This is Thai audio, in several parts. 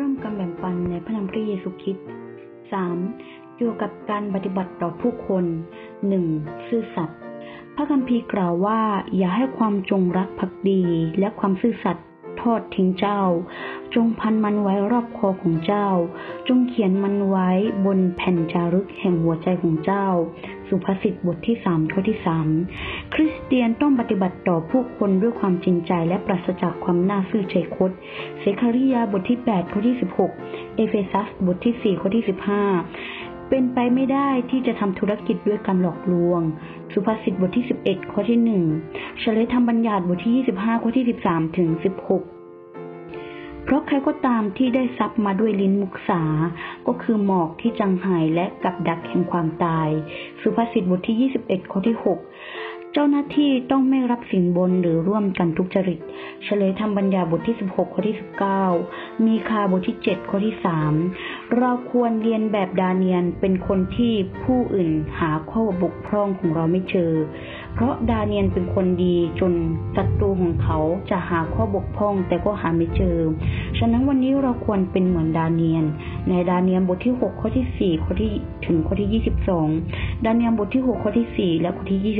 เริ่มการแบ่งปันในพระนามพระเยซูคริสต์ 3. เกี่ยวกับการปฏิบัติต่อผู้คน 1. ซื่อสัตย์ พระคัมภีร์กล่าวว่า อย่าให้ความจงรักภักดีและความซื่อสัตย์ทอดทิ้งเจ้า จงพันมันไว้รอบคอของเจ้า จงเขียนมันไว้บนแผ่นจารึกแห่งหัวใจของเจ้า สุภาษิตบทที่สามข้อที่สามคริสเตียนต้องปฏิบัติต่อผู้คนด้วยความจริงใจและปราศจากความน่าซื่อใจคดเซคาริยาบทที่แปดข้อที่สิบหกเอเฟซัสบทที่สี่ข้อที่สิบห้าเป็นไปไม่ได้ที่จะทำธุรกิจด้วยการหลอกลวง สุภาษิตบทที่ 11 ข้อที่1เฉลยธรรมบัญญัติบทที่ 25 ข้อที่ 13 ถึง 16 เพราะใครก็ตามที่ได้ทรัพย์มาด้วยลิ้นมุกษาก็คือหมอกที่จังหายและกับดักแห่งความตาย สุภาษิตบทที่ 21 ข้อที่ 6 เจ้าหน้าที่ต้องไม่รับสินบนหรือร่วมกันทุจริต เฉลยธรรมบัญญาบทที่ 16 ข้อที่ 19 มีคาบทที่ 7 ข้อที่ 3 เราควรเรียนแบบดาเนียนเป็นคนที่ผู้อื่นหาข้อบกพร่องของเราไม่เจอ เพราะดาเนียนเป็นคนดีจนศัตรูของเขาจะหาข้อบกพร่องแต่ก็หาไม่เจอ ฉะนั้นวันนี้เราควรเป็นเหมือนดาเนียน ในดาเนียนบทที่ 6 ข้อที่ 4 ข้อที่ถึงข้อที่ 22 ดาเนียนบทที่ 6 ข้อที่ 4 และข้อที่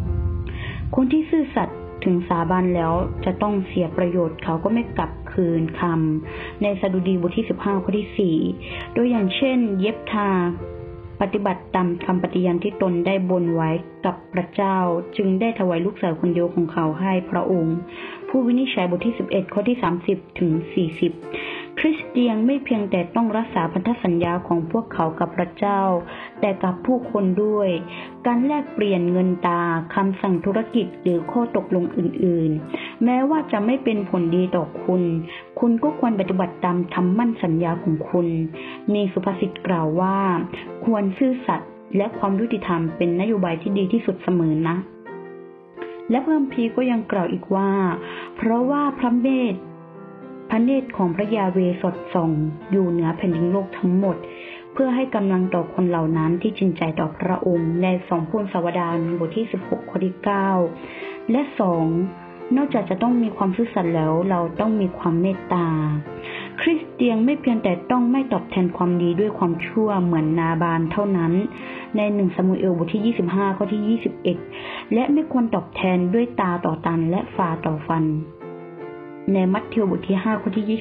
22 คนที่ซื่อสัตย์ถึงสาบานแล้วจะต้องเสียประโยชน์เขาก็ไม่กลับคืนคำในสดุดีบทที่สิบห้าข้อที่สี่โดยอย่างเช่น เย็บทา ปฏิบัติตามคำปฏิญาณที่ตนได้บนไว้กับพระเจ้า จึงได้ถวายลูกสาวคนเดียวของเขาให้พระองค์ ผู้วินิจฉัยบทที่สิบเอ็ดข้อที่สามสิบถึงสี่สิบ คริสเตียนไม่เพียงแต่ต้องรักษาพันธสัญญาของพวกเขากับพระเจ้า แต่กับผู้คนด้วย การแลกเปลี่ยนเงินตาคำสั่งธุรกิจหรือข้อตกลงอื่นๆ แม้ว่าจะไม่เป็นผลดีต่อคุณ คุณก็ควรปฏิบัติตามคำมั่นสัญญาของคุณมีสุภาษิตกล่าวว่า ควรซื่อสัตย์และความยุติธรรมเป็นนโยบายที่ดีที่สุดเสมอนะและเพิ่มพีก็ยังกล่าวอีกว่า เพราะว่าพระเมธ ระเนตรของพระยาเวสดส่องอยู่เหนือแผ่นดินโลกทั้งหมด เพื่อให้กำลังต่อคนเหล่านั้นที่จริงใจต่อพระองค์ในสองพูนสวดานบทที่ 16 ข้อที่ 9 และสองนอกจากจะต้องมีความซื่อสัตย์แล้วเราต้องมีความเมตตา คริสเตียนไม่เพียงแต่ต้องไม่ตอบแทนความดีด้วยความชั่วเหมือนนาบานเท่านั้น ในหนึ่งสมุเอลบทที่ 25 ข้อที่ 21 และไม่ควรตอบแทนด้วยตาต่อตันและฝ่าต่อฟัน ในมัทธิวบทที่5ข้อที่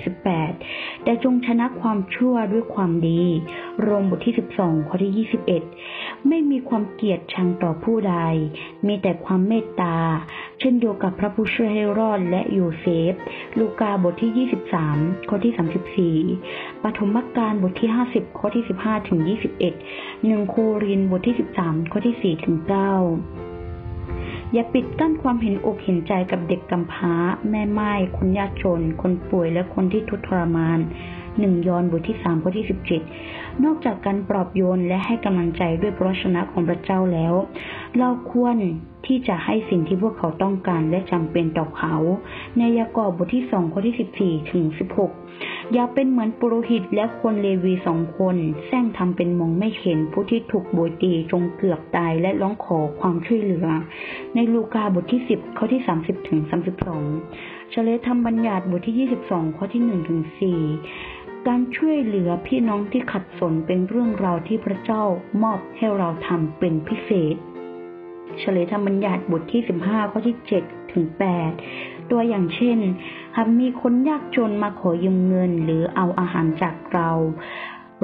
28 แต่จงชนะความชั่วด้วยความดี โรมบทที่ 12 ข้อที่ 21 ไม่มีความเกลียดชังต่อผู้ใด มีแต่ความเมตตา เช่นเดียวกับพระผู้ช่วยให้รอดและโยเซฟ ลูกาบทที่ 23 ข้อที่ 34 ปฐมกาลบทที่ 50 ข้อที่ 15 ถึง 21 1 โครินบทที่ 13 ข้อที่ 4 ถึง 9 อย่าปิดกั้นความเห็นอกเห็นใจกับเด็กกำพร้า แม่ไม้คนยากจน คนป่วยและคนที่ทุกข์ทรมานหนึ่งยอนบทที่สามข้อที่สิบเจ็ดนอกจากการปลอบโยนและให้กำลังใจด้วยพระชนะของพระเจ้าแล้ว เราควร ที่จะให้สิ่งที่พวกเขาต้องการและจำเป็นต่อเขา ในยากอบบทที่สองข้อที่สิบสี่ถึงสิบหกอย่าเป็นเหมือนปุโรหิตและคนเลวีสองคนแซงทำเป็นมองไม่เห็นผู้ที่ถูกโบยตีจงเกือบตายและร้องขอความช่วยเหลือ ในลูกาบทที่สิบข้อที่สามสิบถึงสามสิบสองเฉลยธรรมบัญญัติบทที่ยี่สิบสองข้อที่หนึ่งถึงสี่การช่วยเหลือพี่น้องที่ขัดสนเป็นเรื่องราวที่พระเจ้ามอบให้เราทำเป็นพิเศษ เฉลยธรรมบัญญัติบทที่ 15 ข้อที่ 7 ถึง 8 ตัวอย่างเช่น หากมีคนยากจนมาขอยืมเงินหรือเอาอาหารจากเรา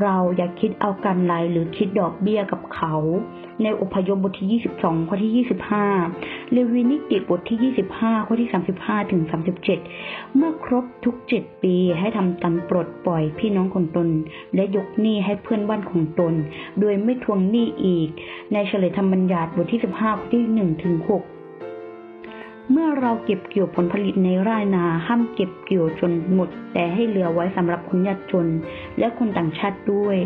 เราอย่าคิดเอากำไรหรือคิดดอกเบี้ยกับเขา ในอพยพบทที่ 22 ข้อที่ 25 เลวีนิติบทที่ 25 ข้อที่ 35 ถึง 37 เมื่อครบทุก 7 ปีให้ทำการปลดปล่อยพี่น้องของตน และยกหนี้ให้เพื่อนบ้านของตน โดยไม่ทวงหนี้อีก ในเฉลยธรรมบัญญัติบทที่ 15 ข้อที่ 1 ถึง 6 เมื่อเราเก็บเกี่ยวผลผลิตในไร่นา ห้ามเก็บเกี่ยวจนหมด แต่ให้เหลือไว้สำหรับคนยากจน และคนต่างชาติด้วย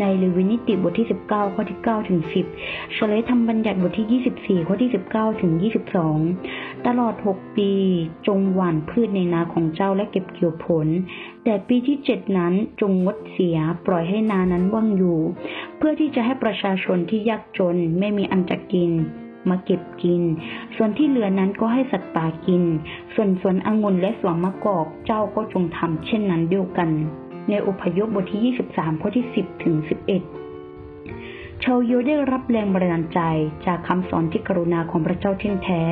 ในเลวินิติบทที่ 19 ข้อที่9ถึง10เฉลยธรรมบัญญัติบทที่ 24 ข้อที่ 19 ถึง 22 ตลอด 6 ปี จงหว่านพืชในนาของเจ้าและเก็บเกี่ยวผล แต่ปีที่ 7 นั้นจงงดเสียปล่อยให้นานั้นว่างอยู่ เพื่อที่จะให้ประชาชนที่ยากจนไม่มีอันจะกิน มาเก็บกิน ส่วนที่เหลือนั้นก็ให้สัตว์ป่ากิน ส่วนสวนองุ่นและสวนมะกอกเจ้าก็จงทำเช่นนั้นเดียวกัน ในอพยพบทที่ 23 ข้อที่ 10 ถึง 11 ชาวโยได้รับแรงบันดาลใจจากคำสอนที่กรุณาของพระเจ้าเที่ยงแท้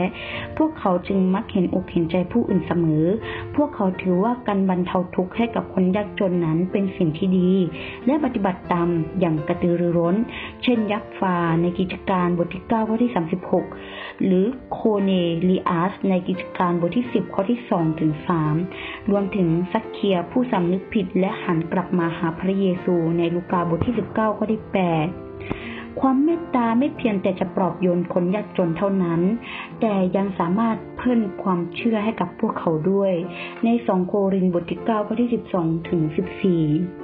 พวกเขาจึงมักเห็นอกเห็นใจผู้อื่นเสมอ พวกเขาถือว่าการบรรเทาทุกข์ให้กับคนยากจนนั้นเป็นสิ่งที่ดี และปฏิบัติตามอย่างกระตือรือร้น เช่นยักษ์ฟาในกิจการบทที่9ข้อที่ 36 หรือโคเนลีอัสในกิจการบทที่ 10 ข้อที่2ถึง3รวมถึงซักเคียผู้สำนึกผิดและหันกลับมาหาพระเยซูในลูกาบทที่ 19 ข้อที่ 8 ความเมตตาไม่เพียงแต่จะปลอบโยนคนยากจนเท่านั้น แต่ยังสามารถเพิ่มความเชื่อให้กับพวกเขาด้วย ในสองโครินธ์บทที่9ข้อที่ 12 ถึง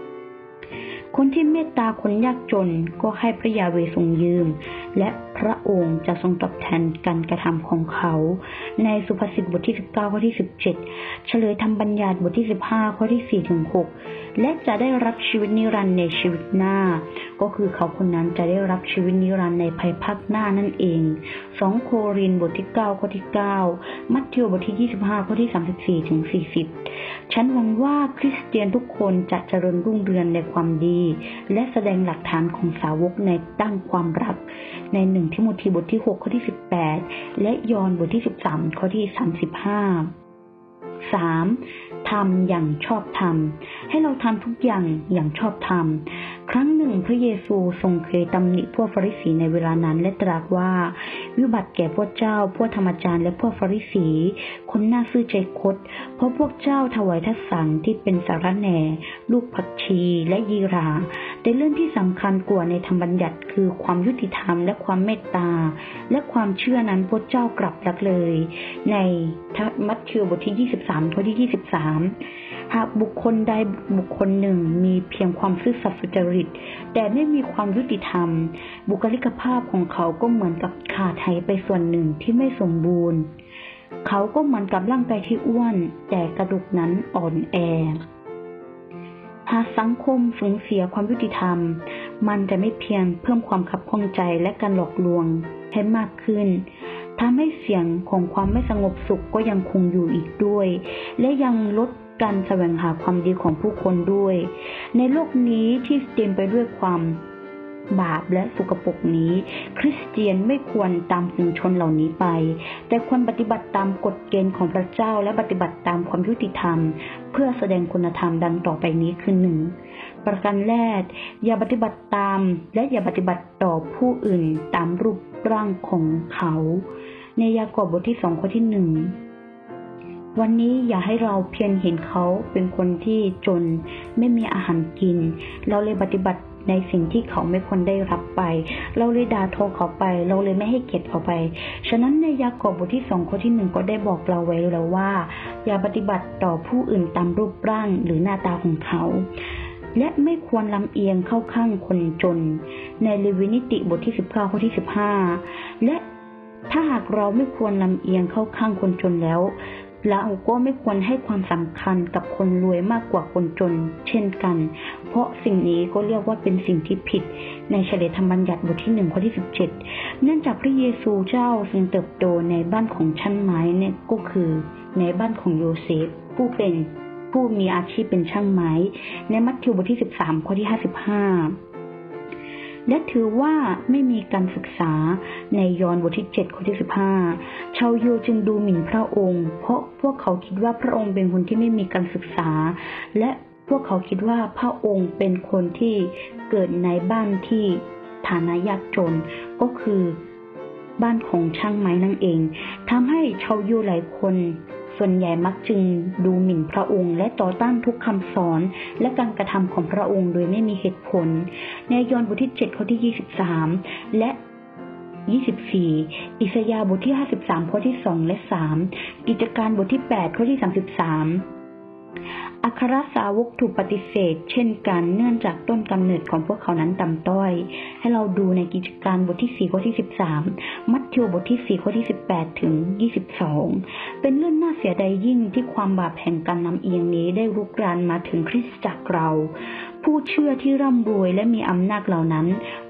14 คนที่เมตตาคนยากจนก็ให้พระยาเวทรงยืม และ พระองค์จะทรงตอบแทนการกระทำของเขา ในสุภาษิตบทที่ 19 ข้อที่ 17 เฉลยธรรมบัญญัติบทที่ 15 ข้อที่ 4 ถึง 6 และจะได้รับชีวิตนิรันดร์ในชีวิตหน้า ก็คือเขาคนนั้นจะได้รับชีวิตนิรันดร์ในภายภาคหน้านั่นเอง 2 โครินธ์บทที่ 9 ข้อที่ 9 มัทธิวบทที่ 25 ข้อที่ 34 ถึง 40 ฉันหวังว่าคริสเตียนทุกคนจะเจริญรุ่งเรืองในความดี และแสดงหลักฐานของสาวกในทางความรัก ในหนึ่งทิโมธีบทที่ 6 ข้อที่ 18 และยอห์นบทที่ 13 ข้อที่ 35 3. ทำอย่างชอบธรรม ให้เราทำทุกอย่างอย่างชอบธรรม ครั้งหนึ่งพระเยซูทรงเคยตำหนิพวกฟาริสีในเวลานั้นและตรัสว่า วิบัติแก่พวกเจ้า พวกธรรมจารย์และพวกฟาริสี คนหน้าซื่อใจคด เพราะพวกเจ้าถวายทัศสังที่เป็นสารแหน่ ลูกผักชีและยีราแต่เรื่องที่สำคัญกว่าในธรรมบัญญัติคือความยุติธรรมและความเมตตา และความเชื่อนั้นพวกเจ้ากลับรักเลย ในมัทธิวบทที่ 23 ข้อที่ 23 หากบุคคลใดบุคคลหนึ่งมีเพียงความซื่อสัตย์สุจริต แต่ไม่มีความยุติธรรม บุคลิกภาพของเขาก็เหมือนกับขาดหายไปส่วนหนึ่งที่ไม่สมบูรณ์ เขาก็เหมือนกับร่างกายที่อ้วน แต่กระดูกนั้นอ่อนแอหากสังคมสูญเสียความยุติธรรม มันจะไม่เพียงเพิ่มความขับข้องใจและการหลอกลวงให้มากขึ้นทำให้เสียงของความไม่สงบสุขก็ยังคงอยู่อีกด้วย และยังลด การแสวงหาความดีของผู้คนด้วย ในโลกนี้ที่เต็มไปด้วยความบาปและสุกปกนี้ คริสเตียนไม่ควรตามฝูงชนเหล่านี้ไป แต่ควรปฏิบัติตามกฎเกณฑ์ของพระเจ้าและปฏิบัติตามความยุติธรรม เพื่อแสดงคุณธรรมดังต่อไปนี้คือหนึ่งประการแรก อย่าปฏิบัติตาม และอย่าปฏิบัติต่อผู้อื่นตามรูปร่างของเขา ในยากอบบทที่สองข้อที่หนึ่ง วันนี้อย่าให้เราเพียงเห็นเขาเป็นคนที่จนไม่มีอาหารกิน เราเลยปฏิบัติในสิ่งที่เขาไม่ควรได้รับไป เราเลยด่าทอเขาไป เราเลยไม่ให้เกียรติเขาไป ฉะนั้นในยากอบบทที่สองข้อที่หนึ่งก็ได้บอกเราไว้แล้วว่า อย่าปฏิบัติต่อผู้อื่นตามรูปร่างหรือหน้าตาของเขา และไม่ควรลำเอียงเข้าข้างคนจน ในเลวินิติบทที่สิบเก้าข้อที่สิบห้าและถ้าหากเราไม่ควรลำเอียงเข้าข้างคนจนแล้ว เราก็ไม่ควรให้ความสำคัญกับคนรวยมากกว่าคนจน เช่นกัน เพราะสิ่งนี้ก็เรียกว่าเป็นสิ่งที่ผิด ในเฉลยธรรมบัญญัติบทที่หนึ่งข้อที่สิบเจ็ดเนื่องจากพระเยซูเจ้าทรงเติบโตในบ้านของชั้นไม้เนี่ยก็คือในบ้านของโยเซฟผู้เป็นผู้มีอาชีพเป็นช่างไม้ ในมัทธิวบทที่สิบสามข้อที่ห้าสิบห้า และถือว่าไม่มีการศึกษาในยอห์นบทที่ 7 ข้อที่ 15 ชาวยูจึงดูหมิ่นพระองค์ เพราะพวกเขาคิดว่าพระองค์เป็นคนที่ไม่มีการศึกษา และพวกเขาคิดว่าพระองค์เป็นคนที่เกิดในบ้านที่ฐานะยากจนก็คือบ้านของช่างไม้นั่นเองทำให้ชาวยูหลายคน ส่วนใหญ่มักจึงดูหมิ่นพระองค์ และต่อต้านทุกคำสอนและการกระทำของพระองค์โดยไม่มีเหตุผล ในยอห์นบทที่7ข้อที่ 23 และ 24 อิสยาห์บทที่ 53 ข้อที่ 2 และ 3 กิจการบทที่ 8 ข้อที่ 33 อัครสาวกถูกปฏิเสธ เช่นกันเนื่องจากต้นกำเนิดของพวกเขานั้นต่ำต้อย ให้เราดูในกิจการบทที่ 4 ข้อที่ 13 มัทธิวบทที่ 4 ข้อที่ 18 ถึง 22 เป็นเรื่องน่าเสียดายยิ่งที่ความบาปแห่งการนำเอียงนี้ได้รุกรานมาถึงคริสตจักรเรา ผู้เชื่อที่ร่ำรวยและมีอำนาจเหล่านั้น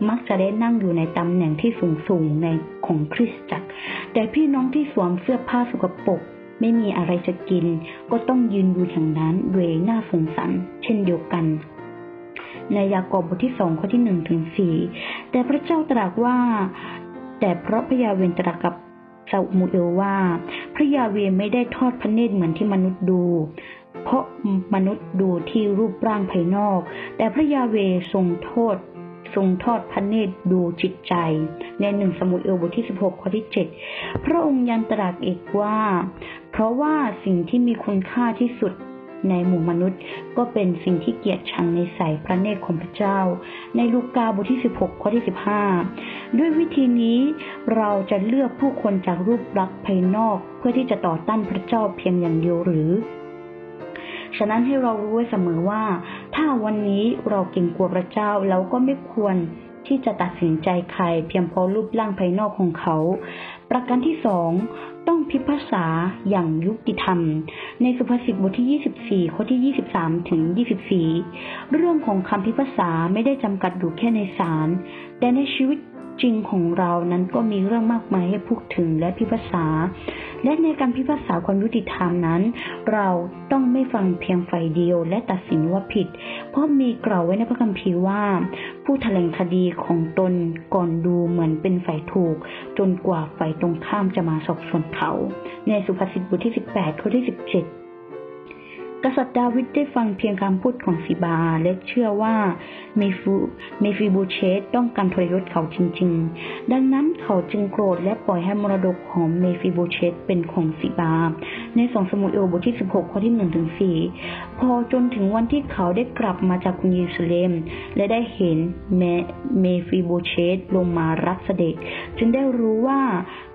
มักจะได้นั่งอยู่ในตำแหน่งที่สูงสูงในของคริสตจักร แต่พี่น้องที่สวมเสื้อผ้าสกปรก ไม่มีอะไรจะกิน ก็ต้องยืนดูอย่างนั้นด้วยหน้าสงสารเช่นเดียวกัน ในยากอบบทที่สองข้อที่หนึ่งถึงสี่แต่พระเจ้าตรัสว่า แต่เพราะพระยาเวนตรัสกับซามูเอลว่า พระยาเวไม่ได้ทอดพระเนตรเหมือนที่มนุษย์ดู เพราะมนุษย์ดูที่รูปร่างภายนอก แต่พระยาเวทรงโทษทรงทอดพระเนตรดูจิตใจ ในหนึ่งสมุเอลบทที่ 16 ข้อที่ 7 พระองค์ยังตรัสอีกว่า ราะว่าสิ่งที่มีคุณค่าที่สุดในหมู่มนุษย์ ก็เป็นสิ่งที่เกียรติชังในสายพระเนตรของพระเจ้า ในลูกาบทที่ 16 ข้อที่ 15 ด้วยวิธีนี้เราจะเลือกผู้คนจากรูปลักษณ์ภายนอก เพื่อที่จะต่อต้านพระเจ้าเพียงอย่างเดียวหรือ ฉะนั้นให้เรารู้ไว้เสมอว่า ถ้าวันนี้เราเก่งกลัวพระเจ้าเราก็ไม่ควรที่จะตัดสินใจใครเพียงเพราะรูปร่างภายนอกของเขา ประการที่สอง พิพากษาอย่างยุติธรรม ในสุภาษิตบทที่ 24 ข้อที่ 23 ถึง 24 เรื่องของคำพิพากษาไม่ได้จำกัดอยู่แค่ในศาล แต่ในชีวิตจริงของเรานั้นก็มีเรื่องมากมายให้พูดถึงและพิพากษา และในการพิพากษาความยุติธรรมนั้น เราต้องไม่ฟังเพียงฝ่ายเดียวและตัดสินว่าผิด เพราะมีกล่าวไว้ในพระคัมภีร์ว่า ผู้แถลงคดีของตนก่อนดูเหมือนเป็นฝ่ายถูก จนกว่าฝ่ายตรงข้ามจะมาสอบสวนเขา ในสุภาษิตบทที่ 18ข้อที่ 17 กษัตริย์ดาวิดได้ฟังเพียงคำพูดของสีบา และเชื่อว่าเมฟูเมฟิบูเชตต้องการทรยศเขาจริง ๆ ดังนั้นเขาจึงโกรธและปล่อยให้มรดกของเมฟีโบเชทเป็นของศิบา ในสองสมุดเอลบทที่ 16 ข้อที่1ถึง4พอจนถึงวันที่เขาได้กลับมาจากกรุงเยรูซาเล็ม และได้เห็นเมเมฟีโบเชทลงมารับเสด็จ จึงได้รู้ว่า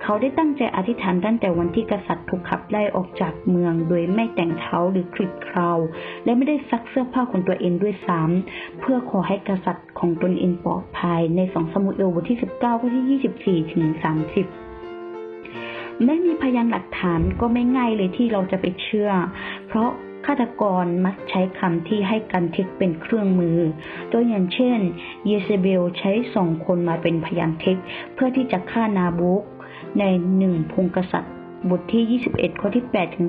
เขาได้ตั้งใจอธิษฐานตั้งแต่วันที่กษัตริย์ถูกขับไล่ออกจากเมือง โดยไม่แต่งเท้าหรือขลิบเครา และไม่ได้ซักเสื้อผ้าของตัวเองด้วยซ้ำำเพื่อขอให้กษัตริย์ของตนเองปลอดภัยในสองสมุดเอลบทที่ 19 ข้อที่ 24ถึง30 ไม่มีพยานหลักฐานก็ไม่ง่ายเลยที่เราจะไปเชื่อ เพราะฆาตกรมักใช้คำที่ให้กันเท็จเป็นเครื่องมือ ตัวอย่างเช่น เยเซเบลใช้สองคนมาเป็นพยานเท็จเพื่อที่จะฆ่านาบุกในหนึ่งพงกษัตริย์บทที่ 21 ข้อที่ 8 ถึง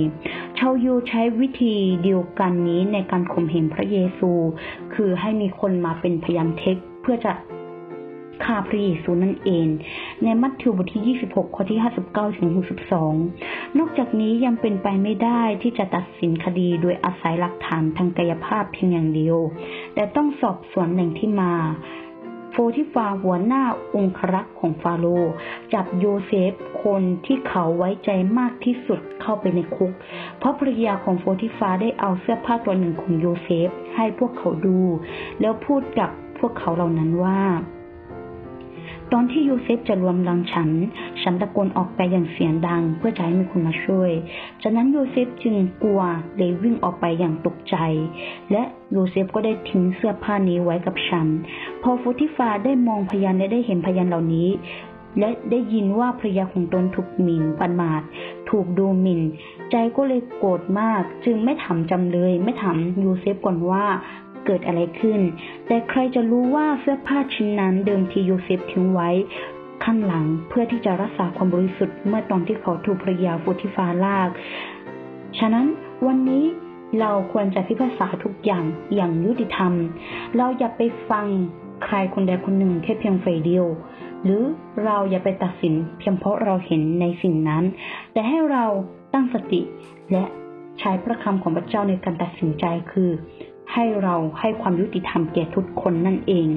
14 ชาวยูใช้วิธีเดียวกันนี้ในการข่มเหงพระเยซู คือให้มีคนมาเป็นพยานเท็จเพื่อจะ ฆ่าพระเยซูนั่นเอง ในมัทธิวบทที่ 26 ข้อที่ 59 ถึง 62 นอกจากนี้ยังเป็นไปไม่ได้ที่จะตัดสินคดีโดยอาศัยหลักฐานทางกายภาพเพียงอย่างเดียว แต่ต้องสอบสวนแหล่งที่มาโฟทิฟาหัวหน้าองครักษ์ของฟาโรจับโยเซฟคนที่เขาไว้ใจมากที่สุดเข้าไปในคุก เพราะภรรยาของโฟทิฟาได้เอาเสื้อผ้าตัวหนึ่งของโยเซฟให้พวกเขาดู แล้วพูดกับพวกเขาเหล่านั้นว่า ตอนที่โยเซฟจะรวมรังฉัน ฉันตะโกนออกไปอย่างเสียงดังเพื่อจะให้มีคนมาช่วย จากนั้นโยเซฟจึงกลัวเลยวิ่งออกไปอย่างตกใจ และโยเซฟก็ได้ทิ้งเสื้อผ้านี้ไว้กับฉัน พอโฟติฟาได้มองพยานและได้เห็นพยานเหล่านี้ และได้ยินว่าภรรยาของตนถูกหมิ่นปันมาดถูกดูหมิ่น ใจก็เลยโกรธมาก จึงไม่ถามจำเลย ไม่ถามโยเซฟก่อนว่า เกิดอะไรขึ้น แต่ใครจะรู้ว่าเสื้อผ้าชิ้นนั้นเดิมทีโยเซฟทิ้งไว้ข้างหลังเพื่อที่จะรักษาความบริสุทธิ์เมื่อตอนที่เขาถูกภรยาโฟติฟาลาก ฉะนั้นวันนี้เราควรจะพิพากษาทุกอย่างอย่างยุติธรรม เราอย่าไปฟังใครคนใดคนหนึ่งแค่เพียงฝ่ายเดียว หรือเราอย่าไปตัดสินเพียงเพราะเราเห็นในสิ่งนั้น แต่ให้เราตั้งสติและใช้พระคำของพระเจ้าในการตัดสินใจคือ ให้เราให้ความยุติธรรมแก่ทุกคนนั่นเอง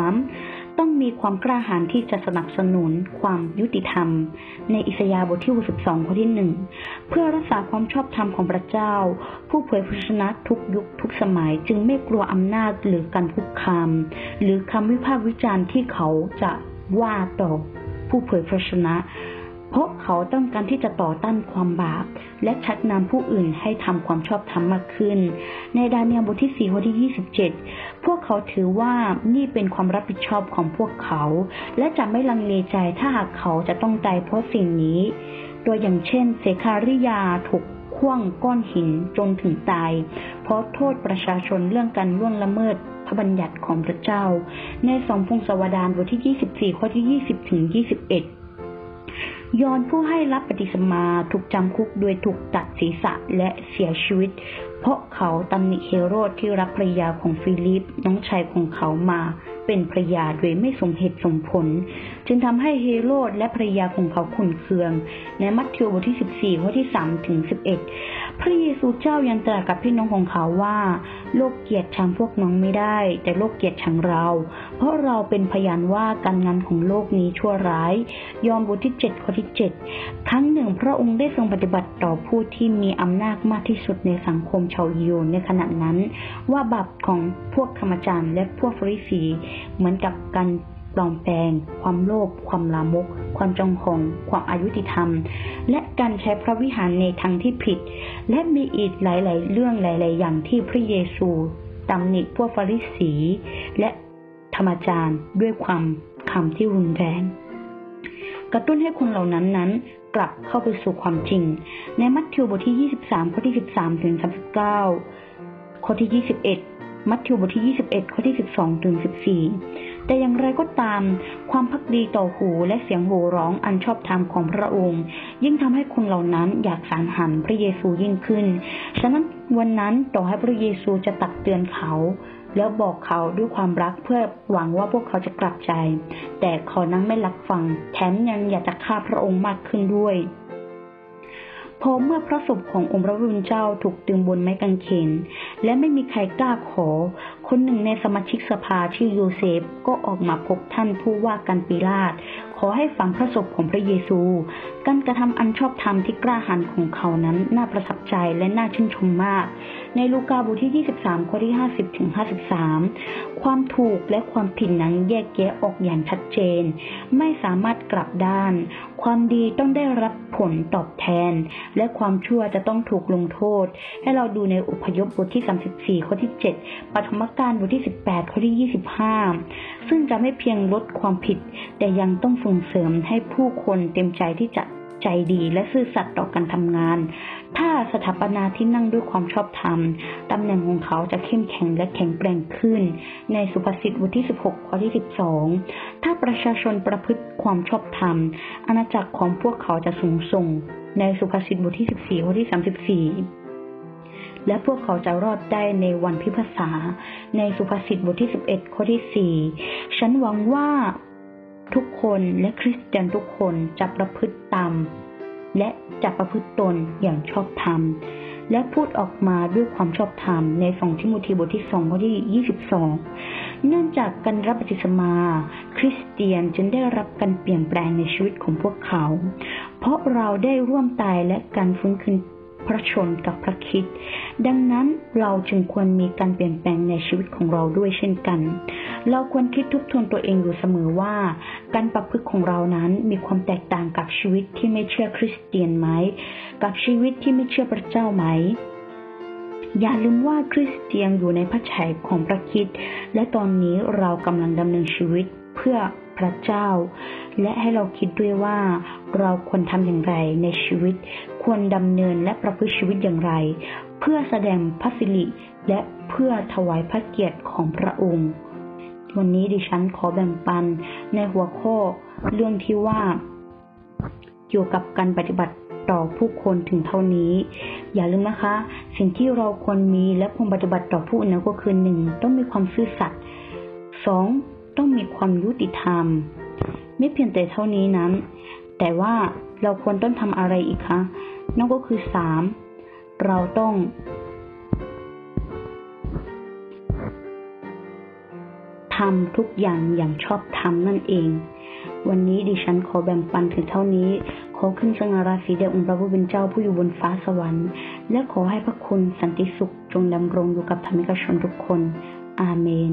3. ต้องมีความกล้าหาญที่จะสนับสนุนความยุติธรรม ในอิสยาห์บทที่ 62 ข้อที่หนึ่งเพื่อรักษาความชอบธรรมของพระเจ้า ผู้เผยพระชนะทุกยุคทุกสมัยจึงไม่กลัวอำนาจหรือการคุกคาม หรือคำวิพากษ์วิจารณ์ที่เขาจะว่าต่อผู้เผยพระชนะ เพราะเขาต้องการที่จะต่อต้านความบาป และชักนำผู้อื่นให้ทำความชอบธรรมมากขึ้น ในดาเนียลบทที่ 4 ข้อที่ 27 พวกเขาถือว่านี่เป็นความรับผิดชอบของพวกเขา และจะไม่ลังเลใจถ้าหากเขาจะต้องตายเพราะสิ่งนี้ ตัวอย่างเช่นเสคาริยาถูกคว้างก้อนหินจนถึงตายเพเพราะโทษประชาชนเรื่องการล่วงละเมิดพระบัญญัติของพระเจ้า ในสองพงศาวดารบทที่ 24 ข้อที่ 20 ถึง 21 ยอนผู้ให้รับปฏิสมาถูกจำคุกโดยถูกตัดศีรษะและเสียชีวิต เพราะเขาตำหนิเฮโรดที่รับภรรยาของฟิลิปน้องชายของเขามาเป็นภรยาโดยไม่สมเหตุสมผล จึงทำให้เฮโรดและภรยาของเขาขุนเคือง ในมัทธิวบทที่ 14 ข้อที่ 3 ถึง 11 พระเยซูเจ้ายังตรัสกับพี่น้องของเขาว่า โลกเกียรติชังพวกน้องไม่ได้ แต่โลกเกียรติชังเรา เพราะเราเป็นพยานว่าการงานของโลกนี้ชั่วร้าย ยอห์นบทที่7ข้อที่7ครั้งหนึ่งพระองค์ได้ทรงปฏิบัติต่อผู้ที่มีอำนาจมากที่สุดในสังคมชาวยิวในขณะนั้น ว่าบาปของพวกธรรมจารย์และพวกฟริสีเหมือนกับการ ปลอมแปลง ความโลภความลามก ความจองหองความอายุติธรรม และการใช้พระวิหารในทางที่ผิด และมีอีกหลาย ๆ เรื่องหลาย ๆ อย่างที่พระเยซูตำหนิพวกฟาริสี และธรรมจารย์ด้วยความคำที่รุนแรง กระตุ้นให้คนเหล่านั้นนั้นกลับเข้าไปสู่ความจริง ในมัทธิวบทที่ 23 ข้อที่ 13 ถึง 39 ข้อที่ 21 มัทธิวบทที่ 21 ข้อที่ 12 ถึง 14 แต่อย่างไรก็ตาม ความพักดีต่อหูและเสียงโห่ร้องอันชอบธรรมของพระองค์ ยิ่งทำให้คนเหล่านั้นอยากสารหันพระเยซูยิ่งขึ้น ฉะนั้นวันนั้นต่อให้พระเยซูจะตักเตือนเขา แล้วบอกเขาด้วยความรักเพื่อหวังว่าพวกเขาจะกลับใจ แต่เขานั้นไม่รับฟัง แถมยังอยากจะฆ่าพระองค์มากขึ้นด้วยพอเมื่อพระศพขององค์พระผู้เป็นเจ้าถูกตึงบนไม้กางเขนและไม่มีใครกล้าขอ คนหนึ่งในสมาชิกสภาชื่อโยเซฟก็ออกมาพบท่านผู้ว่าการปิลาตขอให้ฝังพระศพของพระเยซู การกระทำอันชอบธรรมที่กล้าหาญของเขานั้นน่าประทับใจและน่าชื่นชมมาก ในลูกาบทที่ 23 ข้อที่ 50 ถึง 53 ความถูกและความผิดนั้นแยกแยะออกอย่างชัดเจน ไม่สามารถกลับด้าน ความดีต้องได้รับผลตอบแทน และความชั่วจะต้องถูกลงโทษ ให้เราดูในอุพยพบทที่ 34 ข้อที่ 7ปฐมกาลบทที่ 18 ข้อที่ 25 ซึ่งจะไม่เพียงลดความผิด แต่ยังต้องส่งเสริมให้ผู้คนเต็มใจที่จะใจดีและซื่อสัตย์ต่อการทำงาน ถ้าสถาปนาที่นั่งด้วยความชอบธรรม ตำแหน่งของเขาจะเข้มแข็งและแข็งแกร่งขึ้น ในสุภาษิตบทที่ 16 ข้อที่ 12 ถ้าประชาชนประพฤติความชอบธรรม อาณาจักรของพวกเขาจะสูงส่ง ในสุภาษิตบทที่ 14 ข้อที่ 34 และพวกเขาจะรอดได้ในวันพิพากษา ในสุภาษิตบทที่ 11 ข้อที่ 4 ฉันหวังว่าทุกคนและคริสเตียนทุกคนจะประพฤติตามและจะประพฤติตนอย่างชอบธรรม และพูดออกมาด้วยความชอบธรรมในสองทิโมธีบทที่สองข้อที่ยี่สิบสองเนื่องจากการรับบัติศมา คริสเตียนจึงได้รับการเปลี่ยนแปลงในชีวิตของพวกเขา เพราะเราได้ร่วมตายและการฟื้นคืน พระชนกับพระคิด ดังนั้นเราจึงควรมีการเปลี่ยนแปลงในชีวิตของเราด้วยเช่นกัน เราควรคิดทบทวนตัวเองอยู่เสมอว่า การประพฤติของเรานั้นมีความแตกต่างกับชีวิตที่ไม่เชื่อคริสเตียนไหม กับชีวิตที่ไม่เชื่อพระเจ้าไหมอย่าลืมว่าคริสเตียนอยู่ในพระฉายของพระคิด และตอนนี้เรากำลังดำเนินชีวิตเพื่อ พระเจ้า และให้เราคิดด้วยว่าเราควรทำอย่างไรในชีวิต ควรดำเนินและประพฤติชีวิตอย่างไร เพื่อแสดงพระสิริและเพื่อถวายพระเกียรติของพระองค์ วันนี้ดิฉันขอแบ่งปันในหัวข้อเรื่องที่ว่า เกี่ยวกับการปฏิบัติต่อผู้คนถึงเท่านี้ อย่าลืมนะคะ สิ่งที่เราควรมีและควรปฏิบัติต่อผู้อื่นก็คือหนึ่งต้องมีความซื่อสัตย์สอง ต้องมีความยุติธรรม ไม่เพียงแต่เท่านี้นั้น แต่ว่าเราควรต้องทำอะไรอีกคะนั่นก็คือสามเราต้อง ทำทุกอย่างอย่างชอบธรรมนั่นเอง วันนี้ดิฉันขอแบ่งปันถึงเท่านี้ ขอขึ้นสง่าราศีแด่องค์พระผู้เป็นเจ้าผู้อยู่บนฟ้าสวรรค์ และขอให้พระคุณสันติสุขจงดำรงอยู่กับธรรมิกชนทุกคน อาเมน